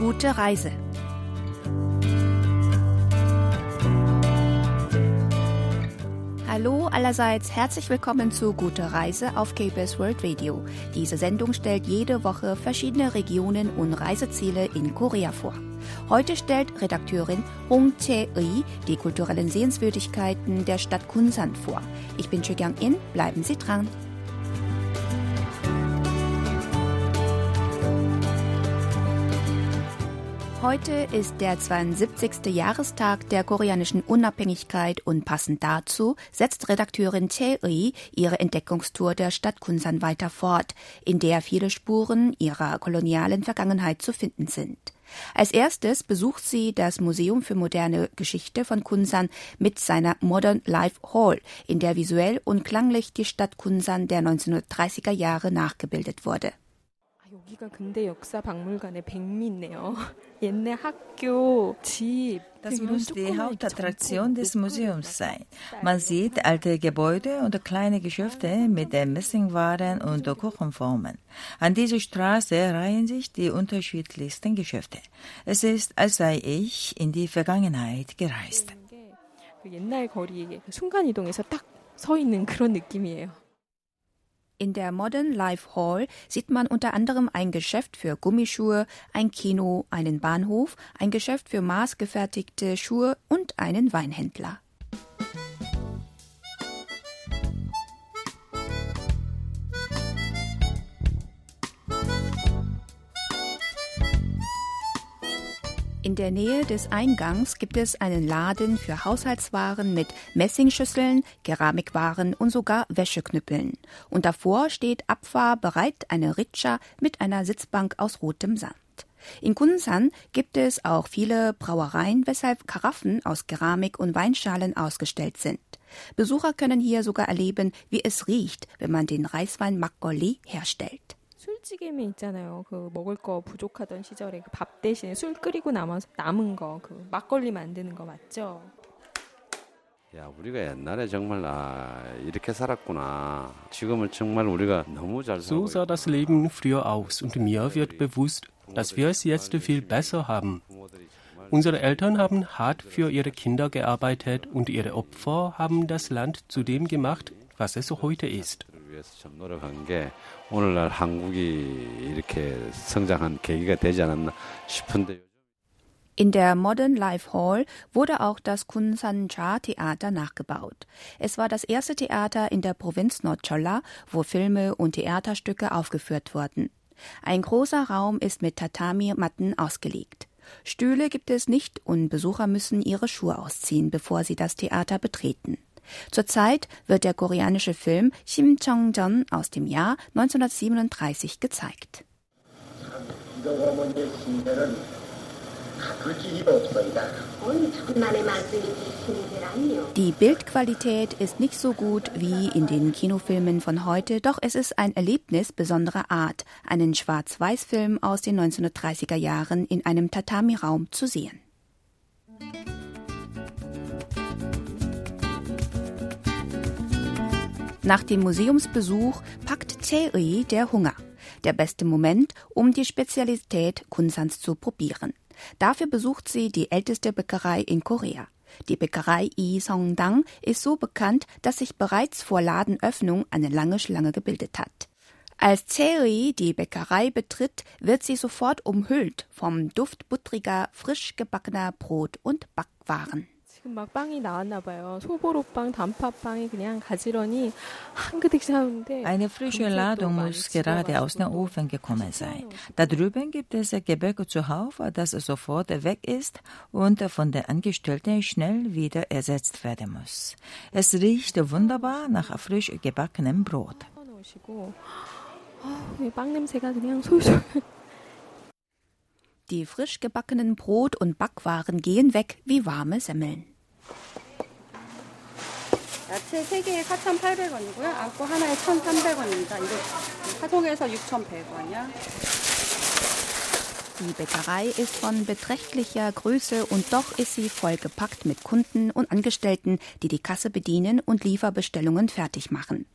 Gute Reise. Hallo allerseits, herzlich willkommen zu Gute Reise auf KBS World Radio. Diese Sendung stellt jede Woche verschiedene Regionen und Reiseziele in Korea vor. Heute stellt Redakteurin Hong Chae-ri die kulturellen Sehenswürdigkeiten der Stadt Kunsan vor. Ich bin Choi Kyung-in, bleiben Sie dran. Heute ist der 72. Jahrestag der koreanischen Unabhängigkeit und passend dazu setzt Redakteurin Chae-ri ihre Entdeckungstour der Stadt Kunsan weiter fort, in der viele Spuren ihrer kolonialen Vergangenheit zu finden sind. Als erstes besucht sie das Museum für moderne Geschichte von Kunsan mit seiner Modern Life Hall, in der visuell und klanglich die Stadt Kunsan der 1930er Jahre nachgebildet wurde. 여기가 근대 역사 박물관의 백미네요. 옛날 학교, 집. Das muss die Hauptattraktion des Museums sein. Man sieht alte Gebäude und kleine Geschäfte mit Messingwaren und Kuchenformen. An dieser Straße reihen sich die unterschiedlichsten Geschäfte. Es ist, als sei ich in die Vergangenheit gereist. 옛날 거리에 순간이동해서 딱 서 있는 그런 느낌이에요. In der Modern Life Hall sieht man unter anderem ein Geschäft für Gummischuhe, ein Kino, einen Bahnhof, ein Geschäft für maßgefertigte Schuhe und einen Weinhändler. In der Nähe des Eingangs gibt es einen Laden für Haushaltswaren mit Messingschüsseln, Keramikwaren und sogar Wäscheknüppeln. Und davor steht abfahrbereit eine Ritscha mit einer Sitzbank aus rotem Sand. In Kunsan gibt es auch viele Brauereien, weshalb Karaffen aus Keramik und Weinschalen ausgestellt sind. Besucher können hier sogar erleben, wie es riecht, wenn man den Reiswein Makgeolli herstellt. 술찌개미 있잖아요. 그 먹을 거 부족하던 시절에 그 밥 대신에 술 끓이고 남아서 남은 거, 그 막걸리 만드는 거 맞죠? 야, 우리가 옛날에 정말 아, 이렇게 살았구나. 지금은 정말 우리가 너무 잘 So sah das Leben früher aus und mir wird bewusst, dass wir es jetzt viel besser haben. Unsere Eltern haben hart für ihre Kinder gearbeitet und ihre Opfer haben das Land zu dem gemacht, was es heute ist. 위해서 참 노력한 게 오늘날 한국이 이렇게 성장한 계기가 되지 않았나 싶은데 In der Modern Life Hall wurde auch das Kunsan-cha Theater nachgebaut. Es war das erste Theater in der Provinz Nordcholla, wo Filme und Theaterstücke aufgeführt wurden. Ein großer Raum ist mit Tatami-Matten ausgelegt. Stühle gibt es nicht und Besucher müssen ihre Schuhe ausziehen, bevor sie das Theater betreten. Zurzeit wird der koreanische Film Sim Chong-jon aus dem Jahr 1937 gezeigt. Die Bildqualität ist nicht so gut wie in den Kinofilmen von heute, doch es ist ein Erlebnis besonderer Art, einen Schwarz-Weiß-Film aus den 1930er Jahren in einem Tatami-Raum zu sehen. Nach dem Museumsbesuch packt Chae der Hunger. Der beste Moment, um die Spezialität Kunsans zu probieren. Dafür besucht sie die älteste Bäckerei in Korea. Die Bäckerei I Songdang ist so bekannt, dass sich bereits vor Ladenöffnung eine lange Schlange gebildet hat. Als Chae die Bäckerei betritt, wird sie sofort umhüllt vom Duft buttriger, frisch gebackener Brot- und Backwaren. 지금 막 빵이 나왔나 봐요. 소보로빵, 단팥빵이 그냥 가지런히 한 그릇씩 하는데 Eine frische Ladung muss gerade aus dem Ofen gekommen sein. Da drüben gibt es Gebäck zuhauf, das sofort weg ist und von den Angestellten schnell wieder ersetzt werden muss. Es riecht wunderbar nach frisch gebackenem Brot. 넣으시고 아, 빵 냄새가 그냥 솔솔 Die frisch gebackenen Brot- und Backwaren gehen weg wie warme Semmeln. 야채 3개에 4,800원이고요. 안고 하나에 1,300원입니다. 이거 파송해서 6,100원이요. Die Bäckerei ist von beträchtlicher Größe und doch ist sie vollgepackt mit Kunden und Angestellten, die die Kasse bedienen und Lieferbestellungen fertig machen.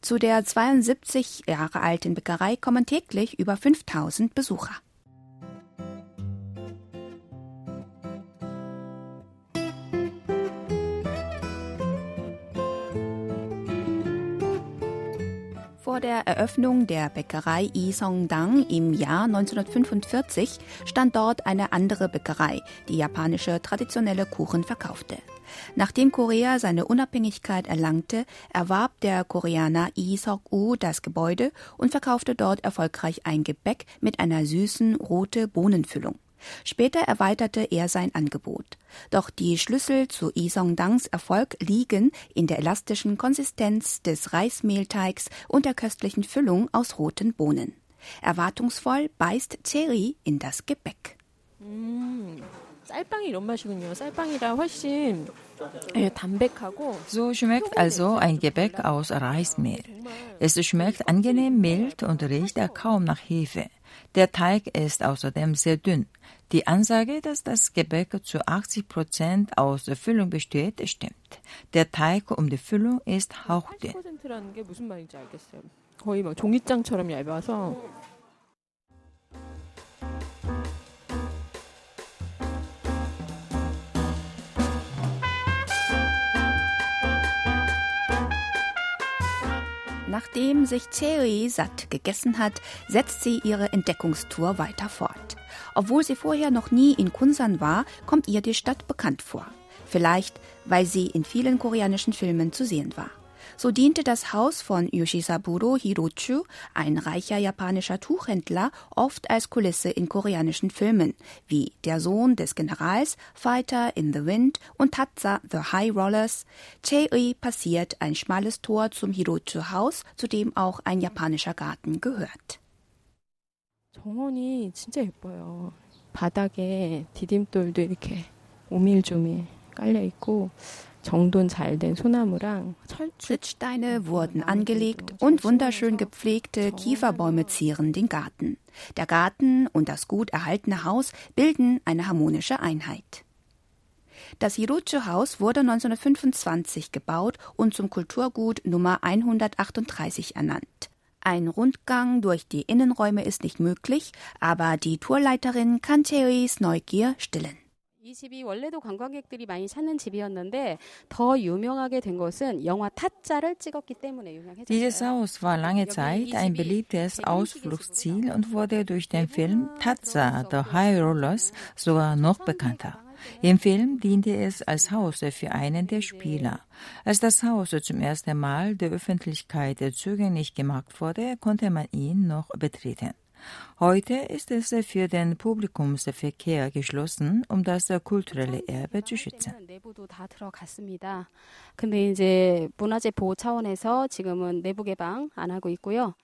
Zu der 72 Jahre alten Bäckerei kommen täglich über 5000 Besucher. Vor der Eröffnung der Bäckerei Isongdang im Jahr 1945 stand dort eine andere Bäckerei, die japanische traditionelle Kuchen verkaufte. Nachdem Korea seine Unabhängigkeit erlangte, erwarb der Koreaner Lee Sok-u das Gebäude und verkaufte dort erfolgreich ein Gebäck mit einer süßen rote Bohnenfüllung. Später erweiterte er sein Angebot. Doch die Schlüssel zu Isongdangs Erfolg liegen in der elastischen Konsistenz des Reismehlteigs und der köstlichen Füllung aus roten Bohnen. Erwartungsvoll beißt Thierry in das Gebäck. 음, 쌀빵이 이런 맛이군요. 쌀빵이라 훨씬 So schmeckt also ein Gebäck aus Reismehl. Es schmeckt angenehm mild und riecht kaum nach Hefe. Der Teig ist außerdem sehr dünn. Die Ansage, dass das Gebäck zu 80 Prozent aus Füllung besteht, stimmt. Der Teig um die Füllung ist hauchdünn. 거의 뭐 종이장처럼 얇아서 Nachdem sich Thierry satt gegessen hat, setzt sie ihre Entdeckungstour weiter fort. Obwohl sie vorher noch nie in Kunsan war, kommt ihr die Stadt bekannt vor. Vielleicht, weil sie in vielen koreanischen Filmen zu sehen war. So diente das Haus von Yoshisaburo Hirochu, ein reicher japanischer Tuchhändler, oft als Kulisse in koreanischen Filmen, wie Der Sohn des Generals, Fighter in the Wind und Tatsa The High Rollers. Chei passiert ein schmales Tor zum Hirochu-Haus, zu dem auch ein japanischer Garten gehört. 정원이 진짜 예뻐요. 바닥에 디딤돌도 이렇게 오밀조밀 깔려 있고 Sitzsteine wurden angelegt und wunderschön gepflegte Kieferbäume zieren den Garten. Der Garten und das gut erhaltene Haus bilden eine harmonische Einheit. Das Hirocho-Haus wurde 1925 gebaut und zum Kulturgut Nummer 138 ernannt. Ein Rundgang durch die Innenräume ist nicht möglich, aber die Tourleiterin kann Theories Neugier stillen. 이 집이 원래도 관광객들이 많이 찾는 집이었는데 더 유명하게 된 것은 영화 타짜를 찍었기 때문에 유명해졌어요. Dieses Haus war lange Zeit ein beliebtes Ausflugsziel und wurde durch den Film Tatza, The High Rollers sogar noch bekannter. Im Film diente es als Haus für einen der Spieler. Als das Haus zum ersten Mal der Öffentlichkeit zugänglich gemacht wurde, konnte man ihn noch betreten. Heute ist es für den Publikumsverkehr geschlossen, um das kulturelle Erbe zu schützen. 내부도 다 들어갔습니다. 근데 이제 문화재 보호 차원에서 지금은 내부 개방 안 하고 있고요.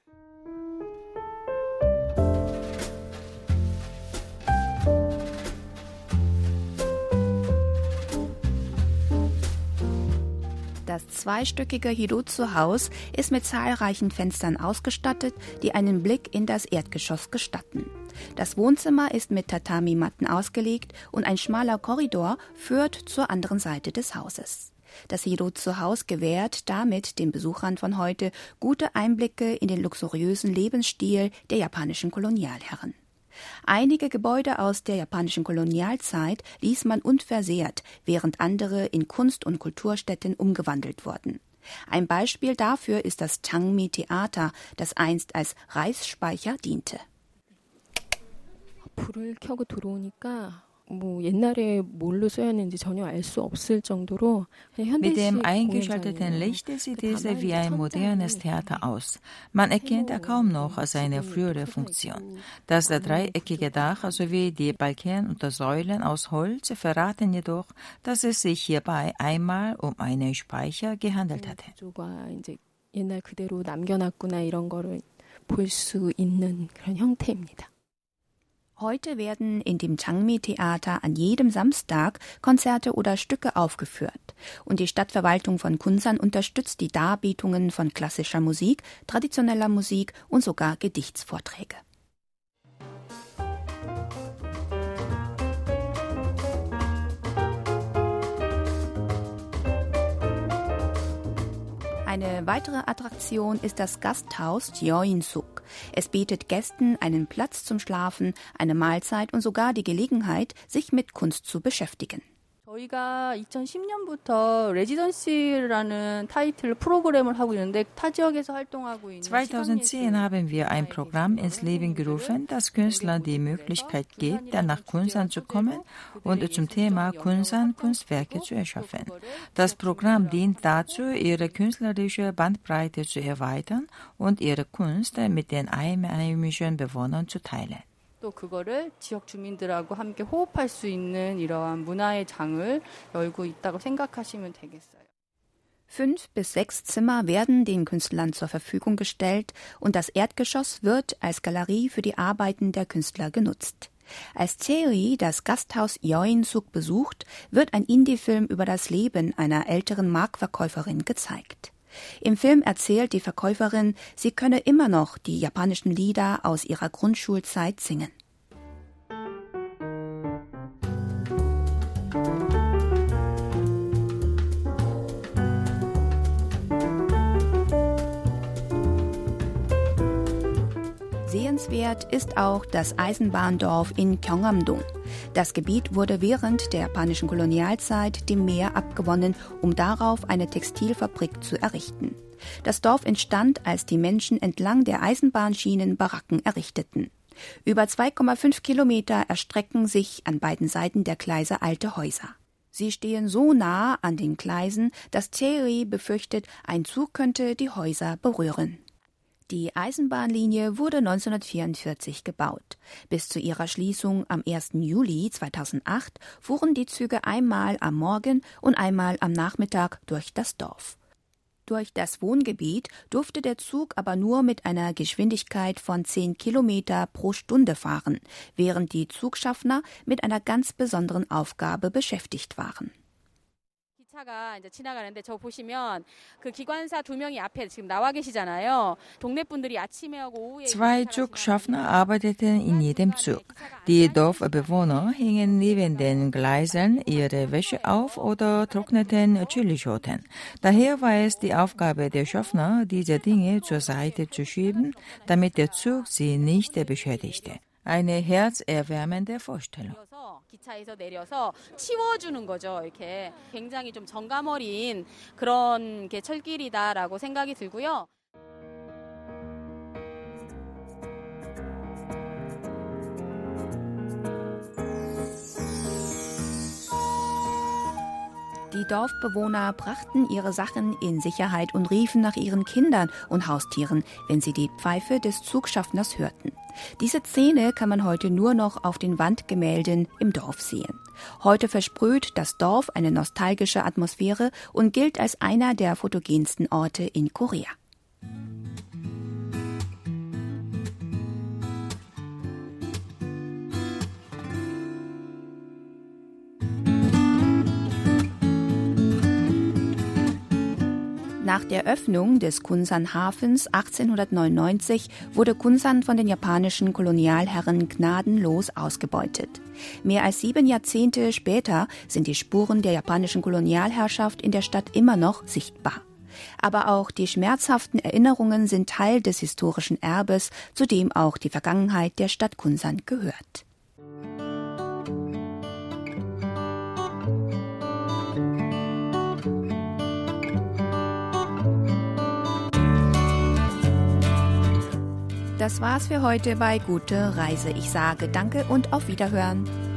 Das zweistöckige Hirozu-Haus ist mit zahlreichen Fenstern ausgestattet, die einen Blick in das Erdgeschoss gestatten. Das Wohnzimmer ist mit Tatami-Matten ausgelegt und ein schmaler Korridor führt zur anderen Seite des Hauses. Das Hirozu-Haus gewährt damit den Besuchern von heute gute Einblicke in den luxuriösen Lebensstil der japanischen Kolonialherren. Einige Gebäude aus der japanischen Kolonialzeit ließ man unversehrt, während andere in Kunst- und Kulturstätten umgewandelt wurden. Ein Beispiel dafür ist das Changmi Theater, das einst als Reisspeicher diente. 불을 켜고 들어오니까 뭐 옛날에 뭘로 쓰였는지 전혀 알 수 없을 정도로 Mit dem eingeschalteten Licht sieht es wie ein modernes Theater aus. Man erkennt kaum noch seine frühere Funktion. Das dreieckige Dach sowie die Balken und Säulen aus Holz verraten jedoch, dass es sich hierbei einmal um einen Speicher gehandelt hatte. 이제 옛날 그대로 남겨놨구나 이런 거를 볼 수 있는 그런 형태입니다. Heute werden in dem Changmi-Theater an jedem Samstag Konzerte oder Stücke aufgeführt. Und die Stadtverwaltung von Kunsan unterstützt die Darbietungen von klassischer Musik, traditioneller Musik und sogar Gedichtsvorträge. Eine weitere Attraktion ist das Gasthaus Jeoin-suk. Es bietet Gästen einen Platz zum Schlafen, eine Mahlzeit und sogar die Gelegenheit, sich mit Kunst zu beschäftigen. 저희가 2010년부터 레지던시라는 타이틀 프로그램을 하고 있는데 타 지역에서 활동하고 있는 2010 haben wir ein Programm ins Leben gerufen, das Künstlern die Möglichkeit gibt, nach Kunsan zu kommen und zum Thema Kunsan Kunstwerke zu erschaffen. Das Programm dient dazu, ihre künstlerische Bandbreite zu erweitern und ihre Kunst mit den einheimischen Bewohnern zu teilen. 또 그거를 지역 주민들하고 함께 호흡할 수 있는 이러한 문화의 장을 열고 있다고 생각하시면 되겠어요. Fünf bis sechs Zimmer werden den Künstlern zur Verfügung gestellt und das Erdgeschoss wird als Galerie für die Arbeiten der Künstler genutzt. Als Thierry das Gasthaus Joensuk besucht, wird ein Indie-Film über das Leben einer älteren Marktverkäuferin gezeigt. Im Film erzählt die Verkäuferin, sie könne immer noch die japanischen Lieder aus ihrer Grundschulzeit singen. Sehenswert ist auch das Eisenbahndorf in Gyeongamdong. Das Gebiet wurde während der japanischen Kolonialzeit dem Meer abgewonnen, um darauf eine Textilfabrik zu errichten. Das Dorf entstand, als die Menschen entlang der Eisenbahnschienen Baracken errichteten. Über 2,5 Kilometer erstrecken sich an beiden Seiten der Gleise alte Häuser. Sie stehen so nah an den Gleisen, dass Thierry befürchtet, ein Zug könnte die Häuser berühren. Die Eisenbahnlinie wurde 1944 gebaut. Bis zu ihrer Schließung am 1. Juli 2008 fuhren die Züge einmal am Morgen und einmal am Nachmittag durch das Dorf. Durch das Wohngebiet durfte der Zug aber nur mit einer Geschwindigkeit von 10 Kilometer pro Stunde fahren, während die Zugschaffner mit einer ganz besonderen Aufgabe beschäftigt waren. 기차가 이제 지나가는데 저 보시면 그 기관사 두 명이 앞에 지금 나와 계시잖아요. 동네 분들이 아침에 하고 오후에 Zwei Zugschaffner arbeiteten in jedem Zug. Die Dorfbewohner hingen neben den Gleisen ihre Wäsche auf oder trockneten Chilischoten. Daher war es die Aufgabe der Schaffner, diese Dinge zur Seite zu schieben, damit der Zug sie nicht beschädigte. Eine herzerwärmende Vorstellung. 기차에서 내려서 치워주는 거죠. 이렇게 굉장히 좀 정감 어린 그런 게 철길이다라고 생각이 들고요. Die Dorfbewohner brachten ihre Sachen in Sicherheit und riefen nach ihren Kindern und Haustieren, wenn sie die Pfeife des Zugschaffners hörten. Diese Szene kann man heute nur noch auf den Wandgemälden im Dorf sehen. Heute versprüht das Dorf eine nostalgische Atmosphäre und gilt als einer der fotogensten Orte in Korea. Nach der Öffnung des Kunsan-Hafens 1899 wurde Kunsan von den japanischen Kolonialherren gnadenlos ausgebeutet. Mehr als sieben Jahrzehnte später sind die Spuren der japanischen Kolonialherrschaft in der Stadt immer noch sichtbar. Aber auch die schmerzhaften Erinnerungen sind Teil des historischen Erbes, zu dem auch die Vergangenheit der Stadt Kunsan gehört. Das war's für heute bei Gute Reise. Ich sage Danke und auf Wiederhören.